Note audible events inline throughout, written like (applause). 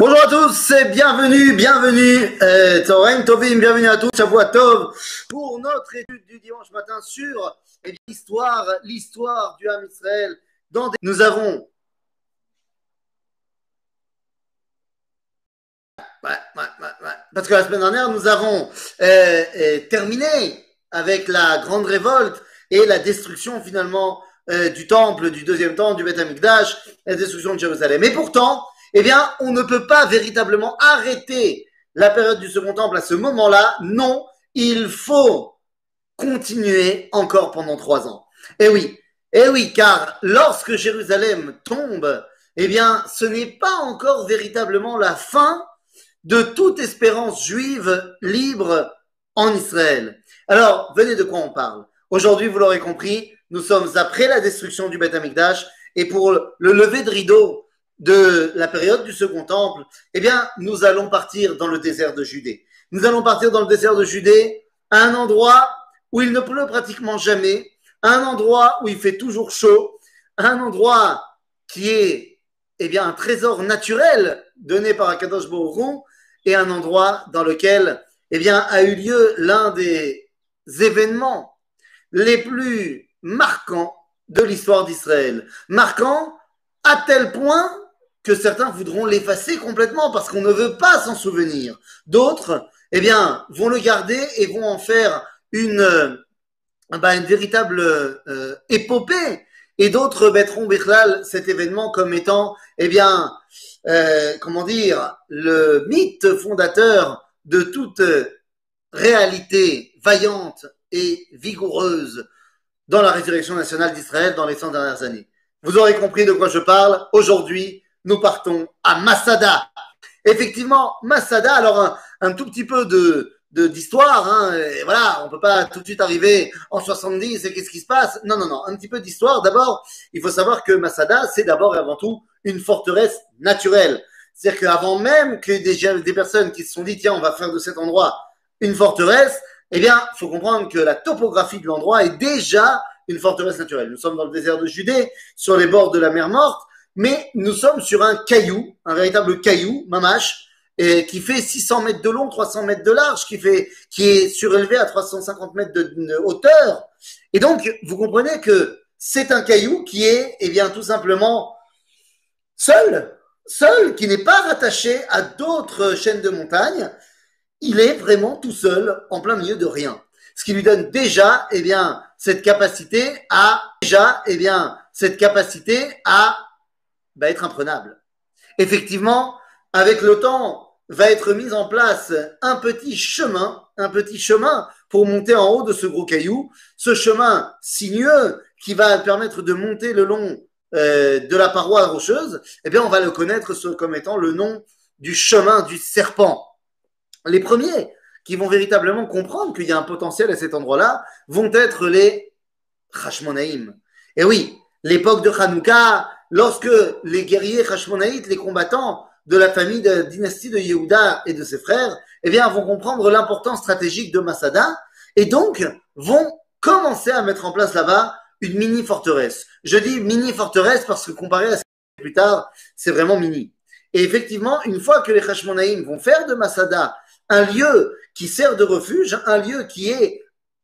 Bonjour à tous et bienvenue, bienvenue, euh, Tovim, bienvenue à tous, Shavua Tov, pour notre étude du dimanche matin sur l'histoire, l'histoire du Ham Israël. Dans des- Nous avons Ouais, ouais, ouais. Parce que la semaine dernière, nous avons euh, euh, terminé avec la grande révolte et la destruction finalement du temple, du deuxième temple, du Beth Amikdash, la destruction de Jérusalem. Et pourtant, eh bien, on ne peut pas véritablement arrêter la période du second temple à ce moment-là. Non, il faut continuer encore pendant trois ans. Et oui, et oui, car lorsque Jérusalem tombe, eh bien, ce n'est pas encore véritablement la fin de toute espérance juive libre en Israël. Alors, venez de quoi on parle. Aujourd'hui, vous l'aurez compris, nous sommes après la destruction du Beth Amikdash et pour le lever de rideau de la période du Second Temple, eh bien, nous allons partir dans le désert de Judée. Nous allons partir dans le désert de Judée un endroit où il ne pleut pratiquement jamais, un endroit où il fait toujours chaud, un endroit qui est, eh bien, un trésor naturel donné par Akadosh Hu, et un endroit dans lequel, eh bien, a eu lieu l'un des événements les plus marquants de l'histoire d'Israël. Marquant à tel point que certains voudront l'effacer complètement parce qu'on ne veut pas s'en souvenir. D'autres, eh bien, vont le garder et vont en faire une, euh, bah, véritable euh, épopée. Et d'autres mettront Bichlal cet événement comme étant, eh bien, euh, comment dire, le mythe fondateur de toute réalité vaillante et vigoureuse dans la résurrection nationale d'Israël dans les 100 dernières années. Vous aurez compris de quoi je parle. Aujourd'hui, nous partons à Masada. Effectivement, Masada, alors un, tout petit peu de d'histoire, hein, voilà, on peut pas tout de suite arriver en 70 et qu'est-ce qui se passe? Non, non, non, un petit peu d'histoire. D'abord, il faut savoir que Masada, c'est d'abord et avant tout une forteresse naturelle. C'est-à-dire qu'avant même que des, des personnes qui se sont dit, tiens, on va faire de cet endroit une forteresse, eh bien, faut comprendre que la topographie de l'endroit est déjà une forteresse naturelle. Nous sommes dans le désert de Judée, sur les bords de la mer Morte, mais nous sommes sur un caillou, un véritable caillou, mamache, qui fait 600 mètres de long, 300 mètres de large, qui fait, qui est surélevé à 350 mètres de, de hauteur. Et donc, vous comprenez que c'est un caillou qui est, eh bien, tout simplement seul, seul, qui n'est pas rattaché à d'autres chaînes de montagne. Il est vraiment tout seul, en plein milieu de rien. Ce qui lui donne déjà, eh bien, cette capacité à, déjà, eh bien, cette capacité à, bah, être imprenable. Effectivement, avec le temps, va être mis en place un petit chemin, un petit chemin pour monter en haut de ce gros caillou. Ce chemin sinueux qui va permettre de monter le long euh, de la paroi rocheuse, eh bien, on va le connaître comme étant le nom du chemin du serpent. Les premiers qui vont véritablement comprendre qu'il y a un potentiel à cet endroit-là vont être les Hashmonaïm. Et oui, l'époque de Hanouka, lorsque les guerriers Hashmonaïtes, les combattants de la famille de dynastie de Yehuda et de ses frères, eh bien, vont comprendre l'importance stratégique de Masada et donc vont commencer à mettre en place là-bas une mini forteresse. Je dis mini forteresse parce que comparé à ce que plus tard, c'est vraiment mini. Et effectivement, une fois que les Hashmonaïm vont faire de Masada un lieu qui sert de refuge, un lieu qui est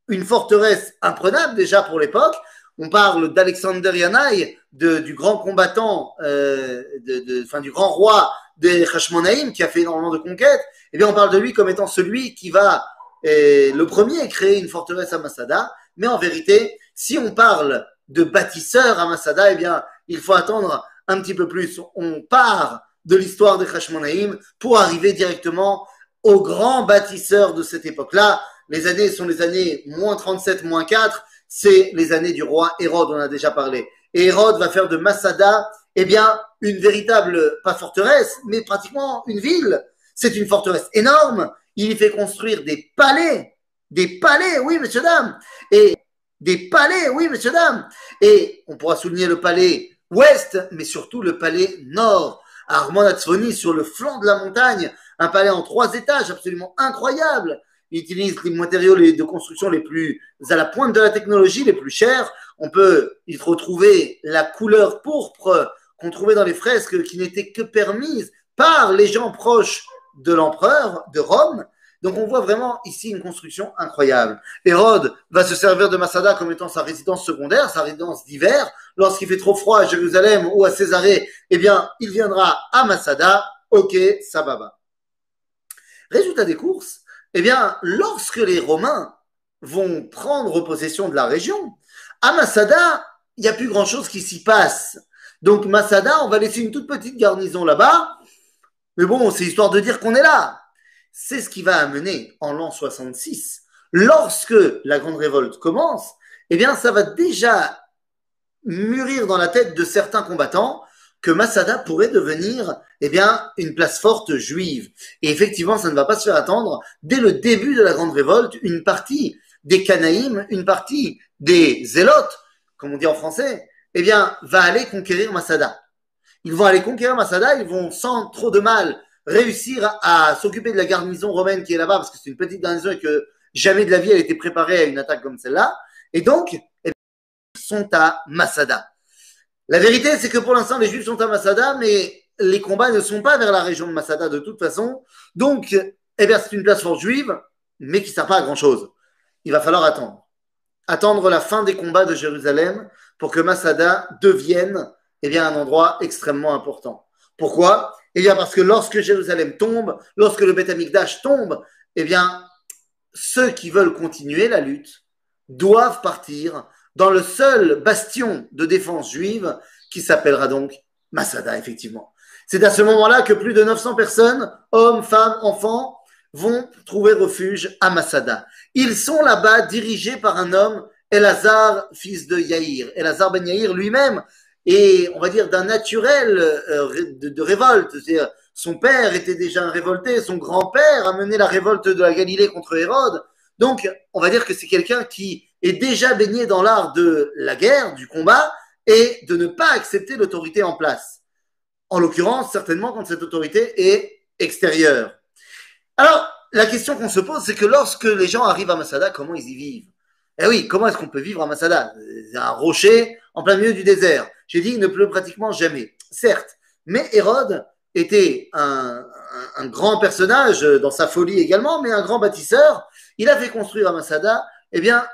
une forteresse imprenable déjà pour l'époque, on parle d'Alexander Yanaï, du grand combattant, euh, de, de, enfin, du grand roi des Hashmonaïm qui a fait énormément de conquêtes, eh bien on parle de lui comme étant celui qui va euh, le premier créer une forteresse à Masada, mais en vérité, si on parle de bâtisseur à Masada, eh bien il faut attendre un petit peu plus. On part de l'histoire des Hashmonaïm pour arriver directement aux grands bâtisseurs de cette époque-là. Les années sont les années moins 37, moins 4, c'est les années du roi Hérode, on a déjà parlé. Et Hérode va faire de Masada, eh bien, une véritable, pas forteresse, mais pratiquement une ville. C'est une forteresse énorme. Il y fait construire des palais, des palais, oui, messieurs, dames. Et des palais, oui, messieurs, dames. Et on pourra souligner le palais ouest, mais surtout le palais nord, à Armand sur le flanc de la montagne, un palais en trois étages absolument incroyable. Il utilise les matériaux de construction les plus à la pointe de la technologie, les plus chers. On peut y retrouver la couleur pourpre qu'on trouvait dans les fresques qui n'était que permise par les gens proches de l'empereur de Rome. Donc on voit vraiment ici une construction incroyable. Hérode va se servir de Masada comme étant sa résidence secondaire, sa résidence d'hiver. Lorsqu'il fait trop froid à Jérusalem ou à Césarée, eh bien, il viendra à Masada. Ok, ça va. Résultat des courses, eh bien, lorsque les Romains vont prendre possession de la région, à Masada, il n'y a plus grand-chose qui s'y passe. Donc Masada, on va laisser une toute petite garnison là-bas. Mais bon, c'est histoire de dire qu'on est là. C'est ce qui va amener en l'an 66, lorsque la grande révolte commence, eh bien, ça va déjà mûrir dans la tête de certains combattants que Masada pourrait devenir, eh bien, une place forte juive. Et effectivement, ça ne va pas se faire attendre. Dès le début de la grande révolte, une partie des Canaïm, une partie des Zélotes, comme on dit en français, eh bien, va aller conquérir Masada. Ils vont aller conquérir Masada, ils vont sans trop de mal réussir à s'occuper de la garnison romaine qui est là-bas, parce que c'est une petite garnison et que jamais de la vie elle était préparée à une attaque comme celle-là. Et donc, eh bien, ils sont à Masada. La vérité, c'est que pour l'instant, les Juifs sont à Masada, mais les combats ne sont pas vers la région de Masada de toute façon. Donc, eh bien, c'est une place forte juive, mais qui ne sert pas à grand-chose. Il va falloir attendre. Attendre la fin des combats de Jérusalem pour que Masada devienne eh bien, un endroit extrêmement important. Pourquoi? Eh bien, parce que lorsque Jérusalem tombe, lorsque le Beth Amikdash tombe, eh bien, ceux qui veulent continuer la lutte doivent partir dans le seul bastion de défense juive qui s'appellera donc Masada, effectivement. C'est à ce moment-là que plus de 900 personnes, hommes, femmes, enfants, vont trouver refuge à Masada. Ils sont là-bas dirigés par un homme, Elazar, fils de Yaïr. Elazar ben Yaïr lui-même est, on va dire, d'un naturel euh, de, révolte. C'est-à-dire, son père était déjà un révolté, son grand-père a mené la révolte de la Galilée contre Hérode. Donc, on va dire que c'est quelqu'un qui est déjà baigné dans l'art de la guerre, du combat, et de ne pas accepter l'autorité en place. En l'occurrence, certainement quand cette autorité est extérieure. Alors, la question qu'on se pose, c'est que lorsque les gens arrivent à Masada, comment ils y vivent? Eh oui, comment est-ce qu'on peut vivre à Masada? C'est un rocher en plein milieu du désert. J'ai dit, il ne pleut pratiquement jamais. Certes, mais Hérode était un, grand personnage dans sa folie également, mais un grand bâtisseur. Il a fait construire à Masada eh bien,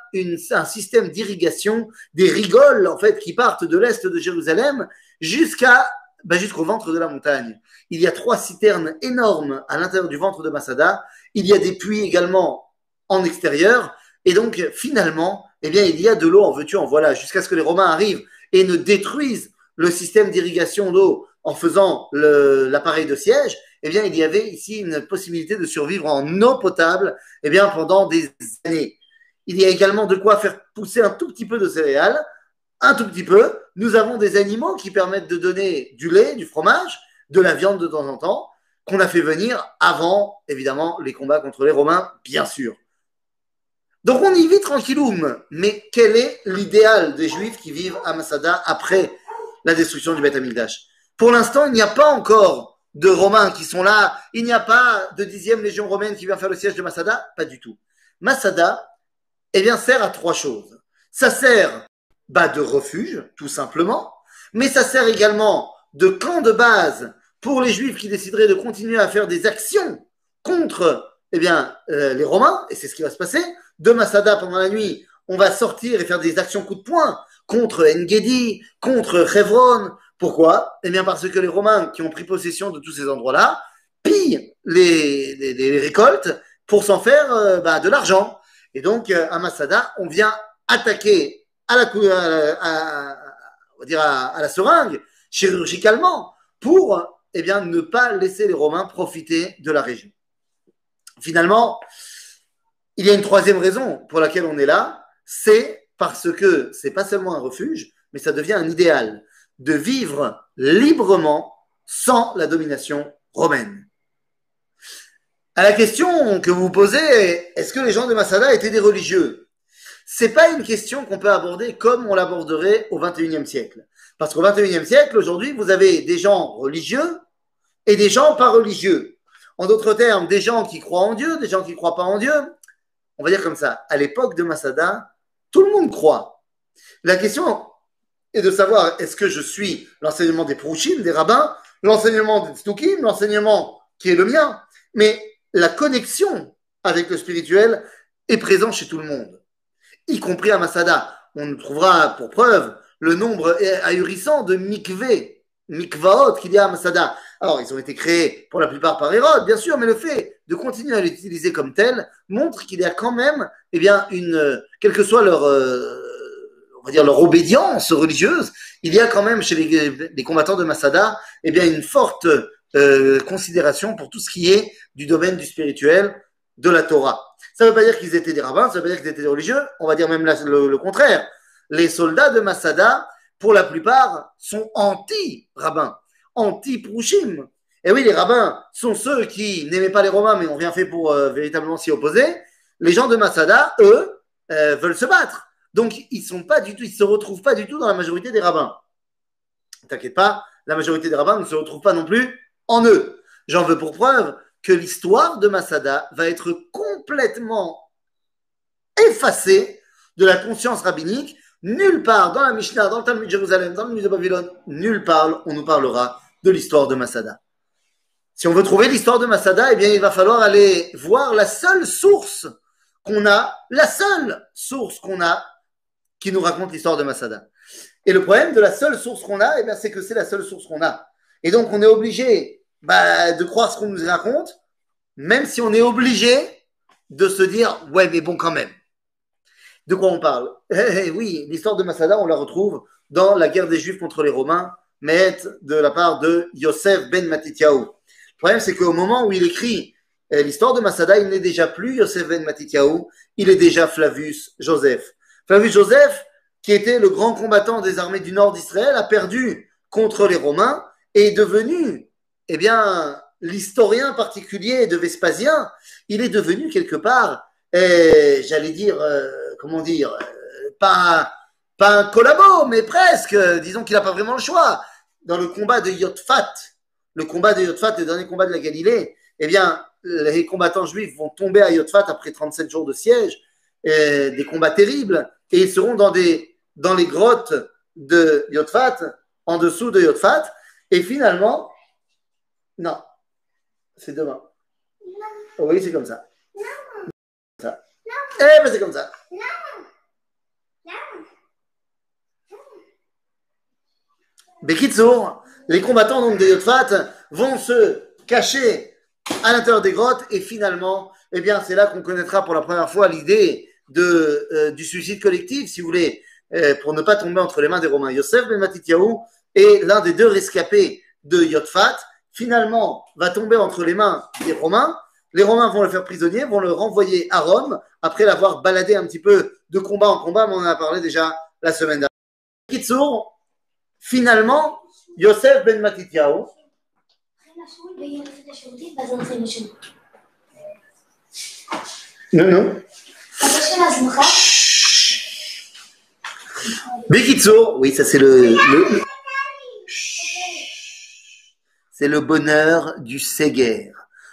un système d'irrigation, des rigoles, en fait, qui partent de l'est de Jérusalem jusqu'à ben, jusqu'au ventre de la montagne. Il y a trois citernes énormes à l'intérieur du ventre de Masada. Il y a des puits également en extérieur. Et donc, finalement, eh bien, il y a de l'eau en veux-tu, en voilà, jusqu'à ce que les Romains arrivent et ne détruisent le système d'irrigation d'eau en faisant l'appareil de siège. Eh bien, il y avait ici une possibilité de survivre en eau potable, eh bien, pendant des années. Il y a également de quoi faire pousser un tout petit peu de céréales, un tout petit peu. Nous avons des animaux qui permettent de donner du lait, du fromage, de la viande de temps en temps, qu'on a fait venir avant, évidemment, les combats contre les Romains, bien sûr. Donc on y vit tranquilloum. Mais quel est l'idéal des Juifs qui vivent à Masada après la destruction du Beth Amikdash Pour l'instant, il n'y a pas encore de Romains qui sont là. Il n'y a pas de dixième légion romaine qui vient faire le siège de Masada. Pas du tout. Masada, eh bien, sert à trois choses. Ça sert bah, de refuge, tout simplement, mais ça sert également de camp de base pour les Juifs qui décideraient de continuer à faire des actions contre eh bien, euh, les Romains, et c'est ce qui va se passer. De Masada, pendant la nuit, on va sortir et faire des actions coup de poing contre Engedi, contre Hebron. Pourquoi? Eh bien, parce que les Romains qui ont pris possession de tous ces endroits-là pillent les récoltes pour s'en faire euh, bah, de l'argent. Et donc, euh, à Masada, on vient attaquer à la, à, seringue, chirurgicalement, pour eh bien, ne pas laisser les Romains profiter de la région. Finalement, il y a une troisième raison pour laquelle on est là, c'est parce que c'est pas seulement un refuge, mais ça devient un idéal de vivre librement sans la domination romaine. À la question que vous posez, est-ce que les gens de Masada étaient des religieux? C'est pas une question qu'on peut aborder comme on l'aborderait au XXIe siècle. Parce qu'au XXIe siècle, aujourd'hui, vous avez des gens religieux et des gens pas religieux. En d'autres termes, des gens qui croient en Dieu, des gens qui ne croient pas en Dieu. On va dire comme ça, à l'époque de Masada, tout le monde croit. La question est de savoir, est-ce que je suis l'enseignement des prouchim, des rabbins, l'enseignement de Tztukim, l'enseignement qui est le mien, mais la connexion avec le spirituel est présent chez tout le monde, y compris à Masada. On trouvera pour preuve le nombre ahurissant de mikveh, mikvaot qu'il y a à Masada. Alors, ils ont été créés pour la plupart par Hérode, bien sûr, mais le fait de continuer à l'utiliser comme tel montre qu'il y a quand même, eh bien, une, quelle que soit leur, euh, on va dire leur obédience religieuse, il y a quand même chez les, combattants de Masada, eh bien, une forte euh, considération pour tout ce qui est du domaine du spirituel, de la Torah. Ça ne veut pas dire qu'ils étaient des rabbins, ça veut pas dire qu'ils étaient des religieux, on va dire même le, contraire. Les soldats de Masada, pour la plupart, sont anti-rabbins, anti-prouchim. Et oui, les rabbins sont ceux qui n'aimaient pas les Romains, mais n'ont rien fait pour euh, véritablement s'y opposer. Les gens de Masada, eux, euh, veulent se battre. Donc, ils sont pas du tout, ils se retrouvent pas du tout dans la majorité des rabbins. T'inquiète pas, la majorité des rabbins ne se retrouvent pas non plus en eux. J'en veux pour preuve que l'histoire de Masada va être complètement effacée de la conscience rabbinique. Nulle part dans la Mishnah, dans le Talmud de Jérusalem, dans le Talmud de Babylone, nulle part on nous parlera de l'histoire de Masada. Si on veut trouver l'histoire de Masada, eh bien, il va falloir aller voir la seule source qu'on a, la seule source qu'on a qui nous raconte l'histoire de Masada. Et le problème de la seule source qu'on a, eh bien, c'est que c'est la seule source qu'on a. Et donc, on est obligé bah, de croire ce qu'on nous raconte, même si on est obligé de se dire, ouais, mais bon, quand même. De quoi on parle? (laughs) Eh, eh, Oui, l'histoire de Masada, on la retrouve dans la guerre des Juifs contre les Romains, mais de la part de Yosef ben Matityahu. Le problème, c'est qu'au moment où il écrit eh, l'histoire de Masada, il n'est déjà plus Yosef ben Matityahu, il est déjà Flavius Joseph. Flavius Joseph, qui était le grand combattant des armées du nord d'Israël, a perdu contre les Romains et est devenu, eh bien, l'historien particulier de Vespasien. Il est devenu quelque part, eh, j'allais dire, euh, comment dire, euh, pas, pas un collabo, mais presque. Disons qu'il n'a pas vraiment le choix. Dans le combat de Yotfat, le combat de Yotfat, le dernier combat de la Galilée, eh bien, les combattants juifs vont tomber à Yotfat après 37 jours de siège, des combats terribles, et ils seront dans, des, dans les grottes de Yotfat, en dessous de Yotfat, et finalement, non, c'est demain. Non. oui, c'est comme ça. Non. Ça. Eh ben c'est comme ça. Non. Bekitsour, les combattants donc de Yotfat vont se cacher à l'intérieur des grottes et finalement, eh bien, c'est là qu'on connaîtra pour la première fois l'idée euh, du suicide collectif, si vous voulez, euh, pour ne pas tomber entre les mains des Romains. Yosef Ben Matityahu est l'un des deux rescapés de Yotfat finalement va tomber entre les mains des Romains. Les Romains vont le faire prisonnier, vont le renvoyer à Rome après l'avoir baladé un petit peu de combat en combat, mais on en a parlé déjà la semaine dernière. Kitsour, finalement, Yosef ben Matityahu. Non, non. Bekitsour, oui, ça c'est le, c'est le bonheur du Séguer,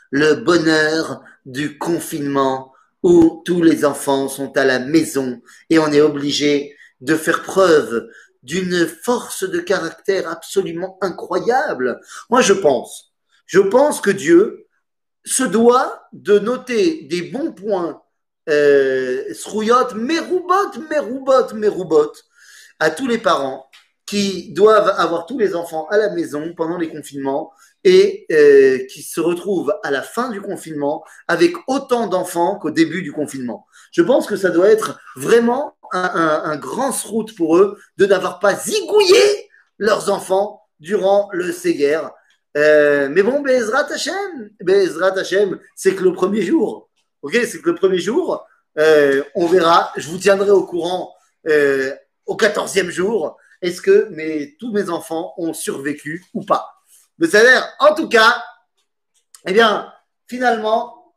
le bonheur du confinement où tous les enfants sont à la maison et on est obligé de faire preuve d'une force de caractère absolument incroyable. Moi, je pense, je pense que Dieu se doit de noter des bons points, euh, srouillottes, méroubottes, méroubottes, méroubottes, à tous les parents qui doivent avoir tous les enfants à la maison pendant les confinements et euh, qui se retrouvent à la fin du confinement avec autant d'enfants qu'au début du confinement. Je pense que ça doit être vraiment un, grand route pour eux de n'avoir pas zigouillé leurs enfants durant le Séguer. Euh, mais bon, Bezrat Hashem, Bezrat Hashem, c'est que le premier jour. Ok, c'est que le premier jour, euh, on verra. Je vous tiendrai au courant au quatorzième jour est-ce que mes, tous mes enfants ont survécu ou pas? Mais c'est-à-dire, en tout cas, eh bien, finalement,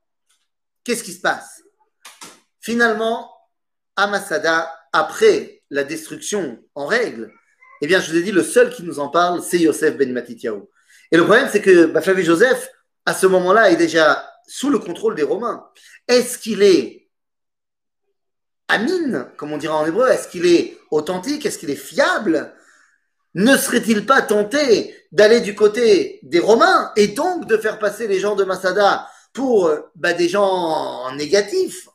qu'est-ce qui se passe? Finalement, Amasada, après la destruction en règle, eh bien, je vous ai dit, le seul qui nous en parle, c'est Yosef Ben Matityahu. Et le problème, c'est que Flavie Joseph, à ce moment-là, est déjà sous le contrôle des Romains. Est-ce qu'il est Amine, comme on dira en hébreu, est-ce qu'il est authentique Est-ce qu'il est fiable? Ne serait-il pas tenté d'aller du côté des Romains et donc de faire passer les gens de Masada pour bah, des gens négatifs?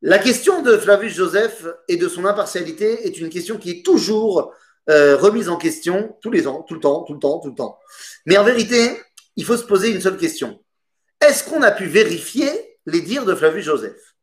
La question de Flavius Joseph et de son impartialité est une question qui est toujours euh, remise en question tous les ans, tout le temps, tout le temps, tout le temps. Mais en vérité, il faut se poser une seule question. Est-ce qu'on a pu vérifier les dires de Flavius Joseph?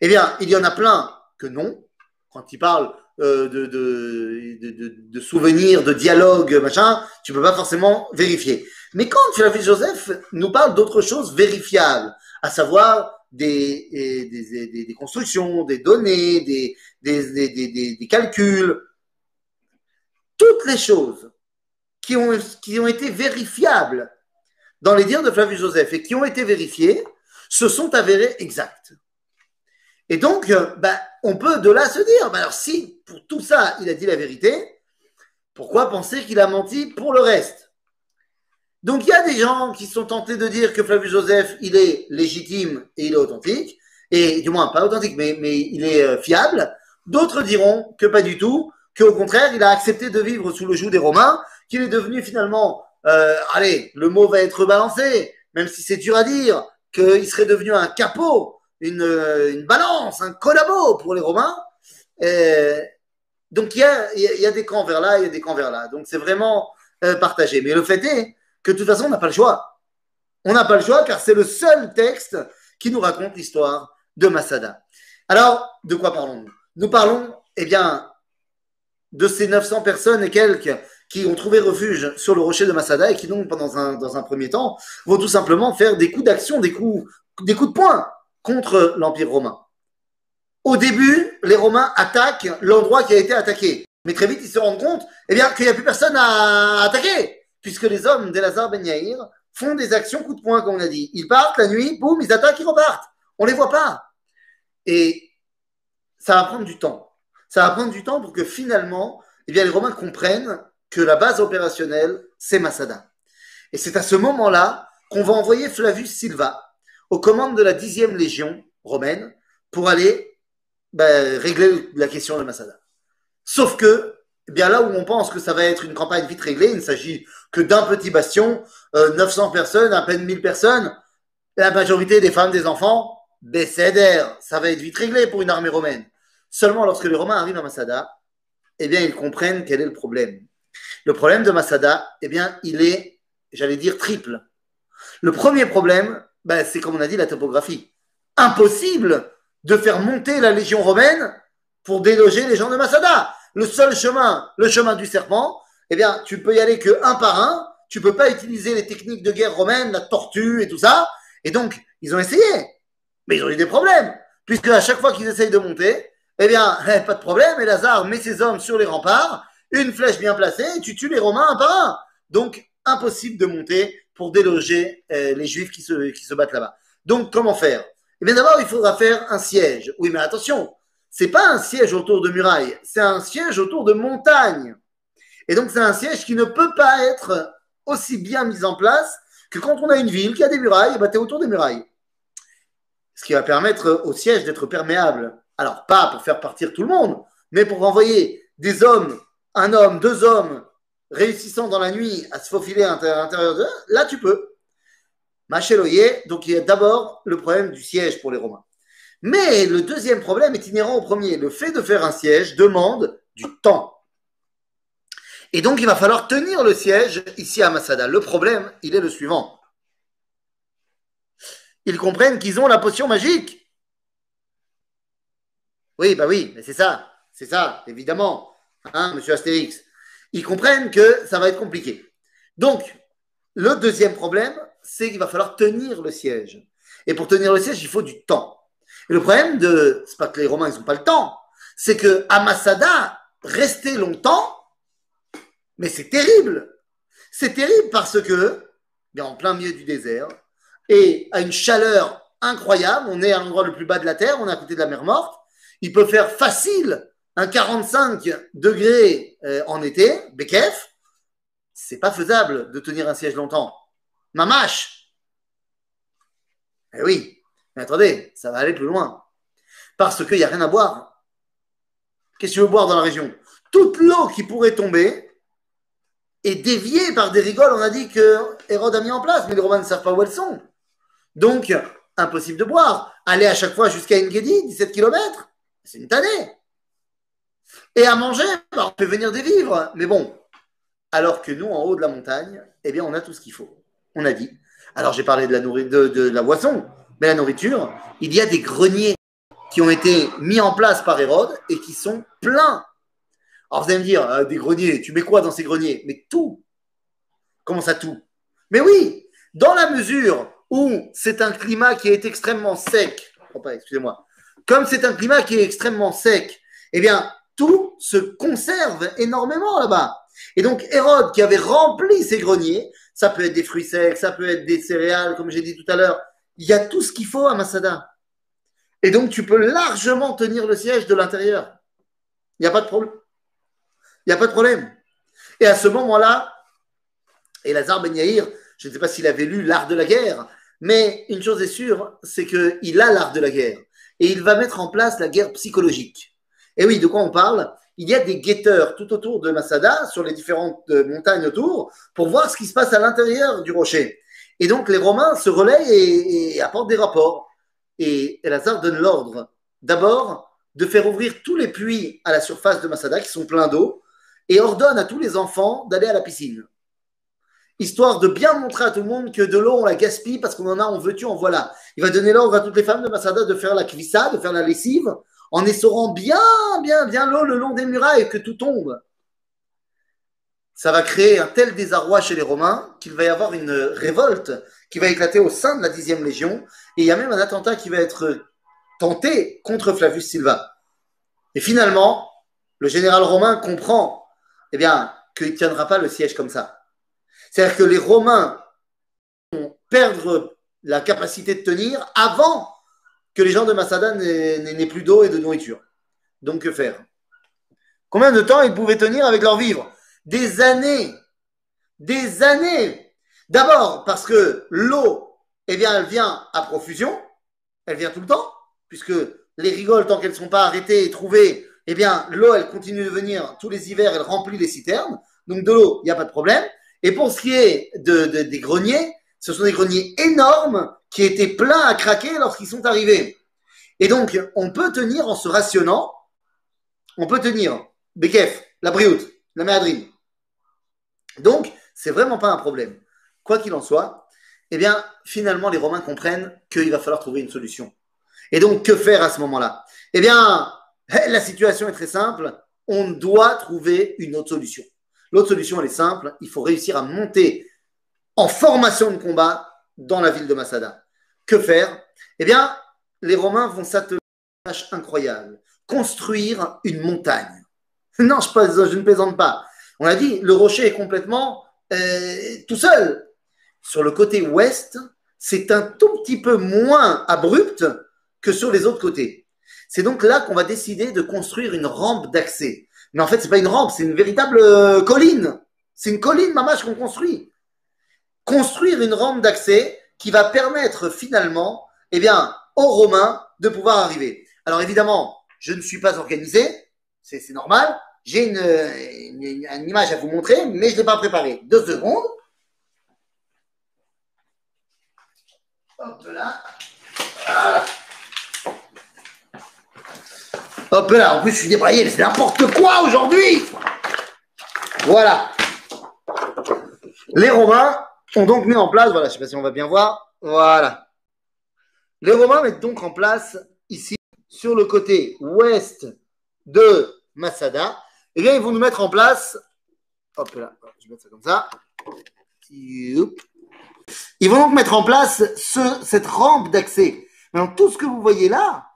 Eh bien, il y en a plein que non. Quand il parle euh, de, de, de, souvenirs, de dialogues, machin, tu peux pas forcément vérifier. Mais quand Flavius Joseph nous parle d'autres choses vérifiables, à savoir des, des, des, constructions, des données, des, des, calculs, toutes les choses qui ont, qui ont été vérifiables dans les dires de Flavius Joseph et qui ont été vérifiées se sont avérées exactes. Et donc, euh, bah, on peut de là se dire, bah, alors si pour tout ça il a dit la vérité, pourquoi penser qu'il a menti pour le reste? Donc il y a des gens qui sont tentés de dire que Flavius Joseph, il est légitime et il est authentique, et du moins pas authentique, mais, il est euh, fiable. D'autres diront que pas du tout, qu'au contraire, il a accepté de vivre sous le joug des Romains, qu'il est devenu finalement, euh, allez, le mot va être balancé, même si c'est dur à dire, qu'il serait devenu un capot, une, une, balance, un collabo pour les Romains. donc il y a, y a des camps vers là, il y a des camps vers là. Donc c'est vraiment euh, partagé. Mais le fait est que de toute façon, on n'a pas le choix. On n'a pas le choix car c'est le seul texte qui nous raconte l'histoire de Masada. Alors, de quoi parlons-nous? Nous parlons, eh bien, de ces 900 personnes et quelques qui ont trouvé refuge sur le rocher de Masada et qui donc, pendant un, dans un premier temps, vont tout simplement faire des coups d'action, des coups, des coups de poing contre l'Empire romain. Au début, les Romains attaquent l'endroit qui a été attaqué. Mais très vite, ils se rendent compte eh bien, qu'il n'y a plus personne à attaquer, puisque les hommes d'Elazar Ben Yair font des actions coup de poing, comme on a dit. Ils partent la nuit, boum, ils attaquent, ils repartent. On ne les voit pas. Et ça va prendre du temps. Ça va prendre du temps pour que finalement, eh bien, les Romains comprennent que la base opérationnelle, c'est Masada. Et c'est à ce moment-là qu'on va envoyer Flavius Silva aux commandes de la dixième légion romaine pour aller ben, régler la question de Masada. Sauf que, eh bien là où on pense que ça va être une campagne vite réglée, il ne s'agit que d'un petit bastion, 900 euh, personnes, à peine 1000 personnes, la majorité des femmes, des enfants, Besséder, ça va être vite réglé pour une armée romaine. Seulement lorsque les Romains arrivent à Masada, eh bien, ils comprennent quel est le problème. Le problème de Masada, eh bien, il est, j'allais dire, triple. Le premier problème, ben, c'est comme on a dit, la topographie. Impossible de faire monter la légion romaine pour déloger les gens de Masada. Le seul chemin, le chemin du serpent, eh bien, tu peux y aller que un par un. Tu peux pas utiliser les techniques de guerre romaine, la tortue et tout ça. Et donc, ils ont essayé. Mais ils ont eu des problèmes. Puisque à chaque fois qu'ils essayent de monter, eh bien, (laughs) eh, pas de problème, et Lazare met ses hommes sur les remparts, une flèche bien placée, et tu tues les Romains un par un. Donc, impossible de monter pour déloger eh, les Juifs qui se, qui se battent là-bas. Donc, comment faire? Eh bien, d'abord, il faudra faire un siège. Oui, mais attention, c'est pas un siège autour de murailles, c'est un siège autour de montagnes. Et donc, c'est un siège qui ne peut pas être aussi bien mis en place que quand on a une ville qui a des murailles, bah, tu es autour des murailles. Ce qui va permettre au siège d'être perméable alors, pas pour faire partir tout le monde, mais pour envoyer des hommes, un homme, deux hommes, réussissant dans la nuit à se faufiler à l'intérieur de là, tu peux. Macheloyer, donc il y a d'abord le problème du siège pour les Romains. Mais le deuxième problème est inhérent au premier. Le fait de faire un siège demande du temps. Et donc, il va falloir tenir le siège ici à Masada. Le problème, il est le suivant. Ils comprennent qu'ils ont la potion magique. Oui, bah oui, mais c'est ça, c'est ça, évidemment, hein, monsieur Astérix. Ils comprennent que ça va être compliqué. Donc, le deuxième problème, c'est qu'il va falloir tenir le siège. Et pour tenir le siège, il faut du temps. Et le problème de, c'est pas que les Romains, ils n'ont pas le temps, c'est que à Masada, rester longtemps, mais c'est terrible. C'est terrible parce que, bien en plein milieu du désert, et à une chaleur incroyable, on est à l'endroit le plus bas de la Terre, on est à côté de la mer morte, il peut faire facile un 45 degrés euh, en été, Bekef, c'est pas faisable de tenir un siège longtemps. Mamache Eh oui, mais attendez, ça va aller plus loin. Parce qu'il n'y a rien à boire. Qu'est-ce que tu veux boire dans la région? Toute l'eau qui pourrait tomber, est déviée par des rigoles. On a dit que Hérode a mis en place, mais les Romains ne savent pas où elles sont. Donc, impossible de boire. Aller à chaque fois jusqu'à Engedi, 17 km, c'est une tannée. Et à manger, bah, on peut venir des vivres. Mais bon, alors que nous, en haut de la montagne, eh bien, on a tout ce qu'il faut. On a dit. Alors, j'ai parlé de la, de, la boisson, mais la nourriture, il y a des greniers qui ont été mis en place par Hérode et qui sont pleins. Alors, vous allez me dire, euh, des greniers, tu mets quoi dans ces greniers? Mais tout. Comment ça, tout? Mais oui, dans la mesure où c'est un climat qui est extrêmement sec, oh, excusez-moi, comme c'est un climat qui est extrêmement sec, eh bien, tout se conserve énormément là-bas. Et donc, Hérode, qui avait rempli ses greniers, ça peut être des fruits secs, ça peut être des céréales, comme j'ai dit tout à l'heure, il y a tout ce qu'il faut à Masada. Et donc, tu peux largement tenir le siège de l'intérieur. Il n'y a pas de problème. Il n'y a pas de problème. Et à ce moment-là, et Lazare Ben Yair, je ne sais pas s'il avait lu L'art de la guerre, mais une chose est sûre, c'est qu'il a l'art de la guerre. Et il va mettre en place la guerre psychologique. Et oui, de quoi on parle? Il y a des guetteurs tout autour de Masada, sur les différentes euh, montagnes autour, pour voir ce qui se passe à l'intérieur du rocher. Et donc les Romains se relaient et, apportent des rapports. Et Elazar donne l'ordre, d'abord, de faire ouvrir tous les puits à la surface de Masada, qui sont pleins d'eau, et ordonne à tous les enfants d'aller à la piscine. Histoire de bien montrer à tout le monde que de l'eau, on la gaspille parce qu'on en a, on veut tu, en voilà. Il va donner l'ordre à toutes les femmes de Masada de faire la kvissa, de faire la lessive, en essorant bien, bien, bien l'eau le long des murailles que tout tombe. Ça va créer un tel désarroi chez les Romains qu'il va y avoir une révolte qui va éclater au sein de la dixième légion. Et il y a même un attentat qui va être tenté contre Flavius Silva. Et finalement, le général romain comprend eh bien, qu'il ne tiendra pas le siège comme ça. C'est-à-dire que les Romains vont perdre la capacité de tenir avant que les gens de Masada n'aient plus d'eau et de nourriture. Donc que faire? Combien de temps ils pouvaient tenir avec leur vivre Des années Des années D'abord parce que l'eau, eh bien, elle vient à profusion, elle vient tout le temps, puisque les rigoles, tant qu'elles ne sont pas arrêtées et trouvées, eh bien, l'eau, elle continue de venir tous les hivers, elle remplit les citernes. Donc de l'eau, il n'y a pas de problème. Et pour ce qui est des greniers, ce sont des greniers énormes qui étaient pleins à craquer lorsqu'ils sont arrivés. Et donc, on peut tenir en se rationnant, on peut tenir Bekef, la Brioute, la Méadrine. Donc, c'est vraiment pas un problème. Quoi qu'il en soit, eh bien, finalement, les Romains comprennent qu'il va falloir trouver une solution. Et donc, que faire à ce moment-là? Eh bien, la situation est très simple. On doit trouver une autre solution. L'autre solution, elle est simple. Il faut réussir à monter en formation de combat dans la ville de Masada. Que faire? Eh bien, les Romains vont s'atteler à une tâche incroyable construire une montagne. (laughs) Non, je, ne plaisante pas. On a dit, le rocher est complètement euh, tout seul. Sur le côté ouest, c'est un tout petit peu moins abrupt que sur les autres côtés. C'est donc là qu'on va décider de construire une rampe d'accès. Mais en fait, c'est pas une rampe, c'est une véritable euh, colline. C'est une colline, mamache, qu'on construit construire une rampe d'accès qui va permettre finalement, eh bien, aux Romains de pouvoir arriver. Alors évidemment, je ne suis pas organisé, c'est normal. J'ai une, image à vous montrer, mais je ne l'ai pas préparée. Deux secondes. Hop là. Hop là. En plus, je suis débraillé, c'est n'importe quoi aujourd'hui. Voilà. Les Romains ont donc mis en place, voilà, je ne sais pas si on va bien voir, voilà. Les Romains mettent donc en place ici, sur le côté ouest de Masada, et eh bien, ils vont nous mettre en place, hop là, je vais mettre ça comme ça. Ils vont donc mettre en place ce, cette rampe d'accès. Maintenant, tout ce que vous voyez là,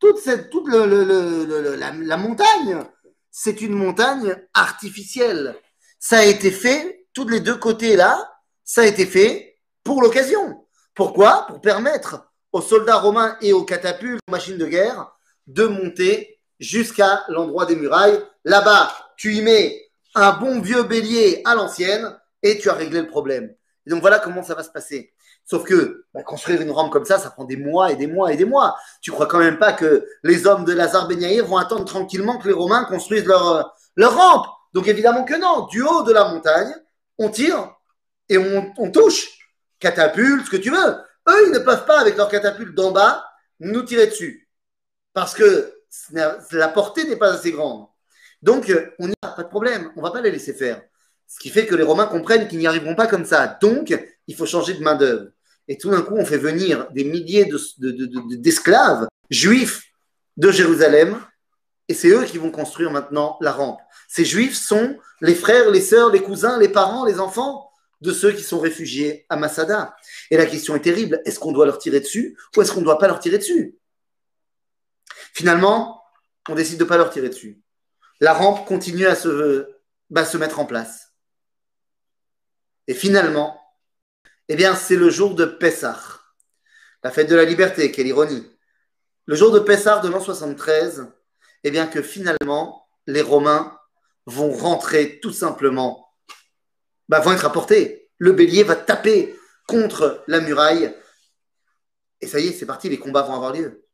toute, le, la, la montagne, c'est une montagne artificielle. Ça a été fait, tous les deux côtés là, ça a été fait pour l'occasion. Pourquoi? Pour permettre aux soldats romains et aux catapultes, aux machines de guerre, de monter jusqu'à l'endroit des murailles. Là-bas, tu y mets un bon vieux bélier à l'ancienne et tu as réglé le problème. Et donc voilà comment ça va se passer. Sauf que bah, construire une rampe comme ça, ça prend des mois et des mois et des mois. Tu crois quand même pas que les hommes de Lazare Ben vont attendre tranquillement que les Romains construisent leur, leur rampe? Donc évidemment que non. Du haut de la montagne, on tire et on, touche. Catapulte, ce que tu veux. Eux, ils ne peuvent pas, avec leur catapulte d'en bas, nous tirer dessus. Parce que la portée n'est pas assez grande. Donc, euh, on n'y a pas de problème. On ne va pas les laisser faire. Ce qui fait que les Romains comprennent qu'ils n'y arriveront pas comme ça. Donc, il faut changer de main-d'œuvre. Et tout d'un coup, on fait venir des milliers d'esclaves juifs de Jérusalem. Et c'est eux qui vont construire maintenant la rampe. Ces juifs sont les frères, les sœurs, les cousins, les parents, les enfants de ceux qui sont réfugiés à Masada. Et la question est terrible. Est-ce qu'on doit leur tirer dessus ou est-ce qu'on ne doit pas leur tirer dessus? Finalement, on décide de ne pas leur tirer dessus. La rampe continue à se, bah, se mettre en place. Et finalement, eh bien, c'est le jour de Pessah, la fête de la liberté, quelle ironie. Le jour de Pessah de l'an 73, eh bien, que finalement, les Romains vont rentrer tout simplement, bah, vont être apportés. Le bélier va taper contre la muraille. Et ça y est, c'est parti, les combats vont avoir lieu.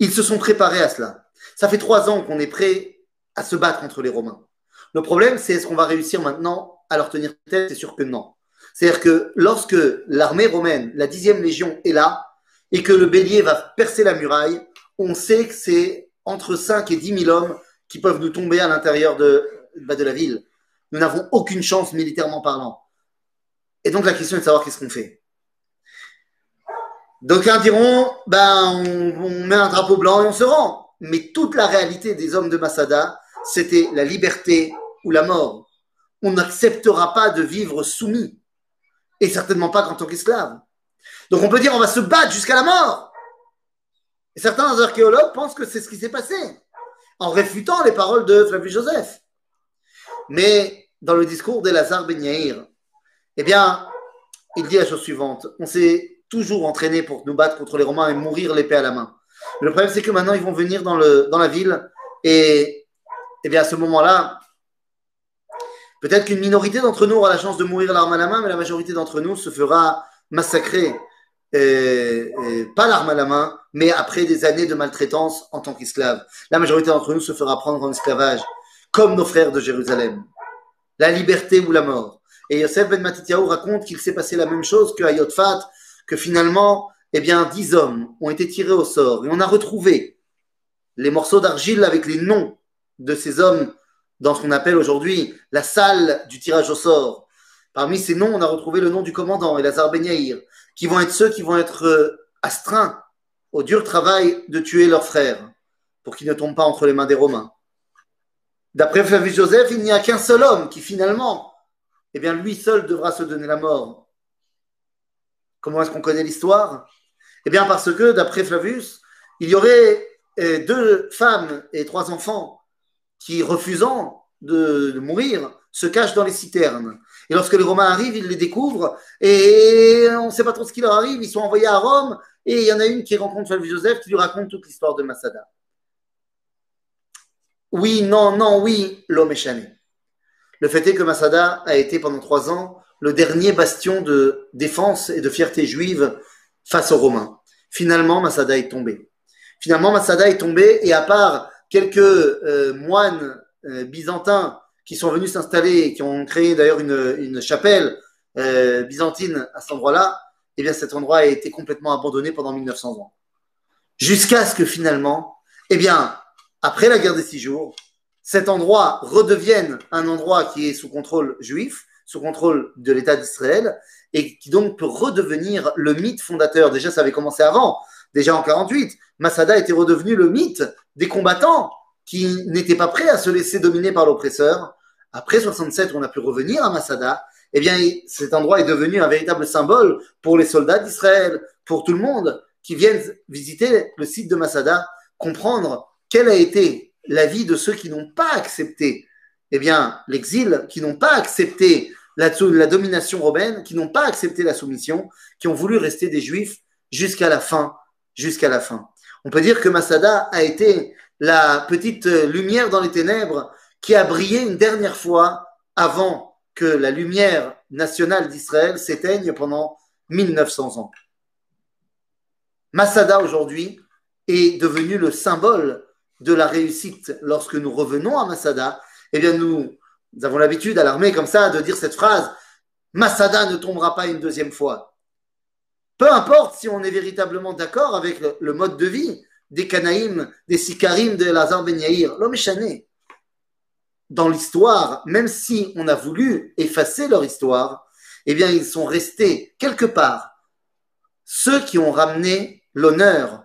Ils se sont préparés à cela. Ça fait trois ans qu'on est prêt à se battre contre les Romains. Le problème, c'est est-ce qu'on va réussir maintenant à leur tenir tête? C'est sûr que non. C'est-à-dire que lorsque l'armée romaine, la dixième légion, est là, et que le bélier va percer la muraille, on sait que c'est entre 5 et 10 000 hommes qui peuvent nous tomber à l'intérieur de, bah, de la ville. Nous n'avons aucune chance militairement parlant. Et donc la question est de savoir qu'est-ce qu'on fait. D'aucuns diront, ben, on, met un drapeau blanc et on se rend. Mais toute la réalité des hommes de Masada, c'était la liberté ou la mort. On n'acceptera pas de vivre soumis. Et certainement pas en tant qu'esclave. Donc on peut dire on va se battre jusqu'à la mort. Et certains archéologues pensent que c'est ce qui s'est passé, en réfutant les paroles de Flavius Joseph. Mais dans le discours d'Elazar Ben Yair, eh bien, il dit la chose suivante. On sait toujours entraînés pour nous battre contre les Romains et mourir l'épée à la main. le problème, c'est que maintenant, ils vont venir dans, la ville et, et bien à ce moment-là, peut-être qu'une minorité d'entre nous aura la chance de mourir l'arme à la main, mais la majorité d'entre nous se fera massacrer, et, pas l'arme à la main, mais après des années de maltraitance en tant qu'esclave. La majorité d'entre nous se fera prendre en esclavage, comme nos frères de Jérusalem. La liberté ou la mort. Et Yosef Ben Matityahu raconte qu'il s'est passé la même chose que à Yotfat, que finalement, eh bien, dix hommes ont été tirés au sort et on a retrouvé les morceaux d'argile avec les noms de ces hommes dans ce qu'on appelle aujourd'hui la salle du tirage au sort. Parmi ces noms, on a retrouvé le nom du commandant, Elazar Ben Yair, qui vont être ceux qui vont être euh, astreints au dur travail de tuer leurs frères pour qu'ils ne tombent pas entre les mains des Romains. D'après Flavius Joseph, il n'y a qu'un seul homme qui finalement, eh bien, lui seul devra se donner la mort. Comment est-ce qu'on connaît l'histoire? Eh bien parce que, d'après Flavius, il y aurait euh, deux femmes et trois enfants qui, refusant de, mourir, se cachent dans les citernes. Et lorsque les Romains arrivent, ils les découvrent et on ne sait pas trop ce qui leur arrive. Ils sont envoyés à Rome et il y en a une qui rencontre Flavius Joseph qui lui raconte toute l'histoire de Masada. Oui, non, non, oui, l'homme est chané. Le fait est que Masada a été pendant trois ans le dernier bastion de défense et de fierté juive face aux Romains. Finalement, Masada est tombé. Finalement, Masada est tombé et à part quelques euh, moines euh, byzantins qui sont venus s'installer et qui ont créé d'ailleurs une, chapelle euh, byzantine à cet endroit-là, eh bien cet endroit a été complètement abandonné pendant 1900 ans. Jusqu'à ce que finalement, eh bien, après la guerre des six jours, cet endroit redevienne un endroit qui est sous contrôle juif, sous contrôle de l'État d'Israël et qui donc peut redevenir le mythe fondateur. Déjà, ça avait commencé avant, déjà en 48. Masada était redevenu le mythe des combattants qui n'étaient pas prêts à se laisser dominer par l'oppresseur. Après 67, on a pu revenir à Masada. Eh bien, cet endroit est devenu un véritable symbole pour les soldats d'Israël, pour tout le monde qui viennent visiter le site de Masada, comprendre quelle a été la vie de ceux qui n'ont pas accepté eh bien, l'exil, qui n'ont pas accepté la, la domination romaine, qui n'ont pas accepté la soumission, qui ont voulu rester des juifs jusqu'à la fin, jusqu'à la fin. On peut dire que Masada a été la petite lumière dans les ténèbres qui a brillé une dernière fois avant que la lumière nationale d'Israël s'éteigne pendant 1900 ans. Masada aujourd'hui est devenu le symbole de la réussite lorsque nous revenons à Masada eh bien nous avons l'habitude à l'armée comme ça de dire cette phrase Masada ne tombera pas une deuxième fois. Peu importe si on est véritablement d'accord avec le, mode de vie des Canaïm, des Sikarim de Lazar Ben l'homme est Dans l'histoire, même si on a voulu effacer leur histoire, eh bien, ils sont restés quelque part ceux qui ont ramené l'honneur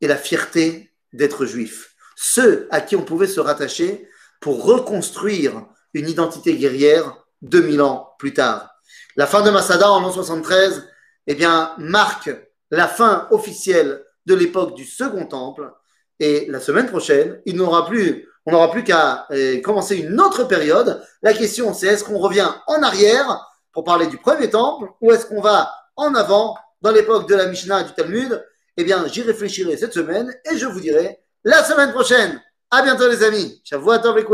et la fierté d'être juifs, ceux à qui on pouvait se rattacher pour reconstruire une identité guerrière 2000 ans plus tard. La fin de Masada en l'an 73 eh bien, marque la fin officielle de l'époque du Second Temple. Et la semaine prochaine, il n'aura plus, on n'aura plus qu'à eh, commencer une autre période. La question, c'est est-ce qu'on revient en arrière pour parler du premier temple ou est-ce qu'on va en avant dans l'époque de la Mishnah et du Talmud Eh bien, j'y réfléchirai cette semaine et je vous dirai la semaine prochaine. À bientôt les amis. Shavuot Tov.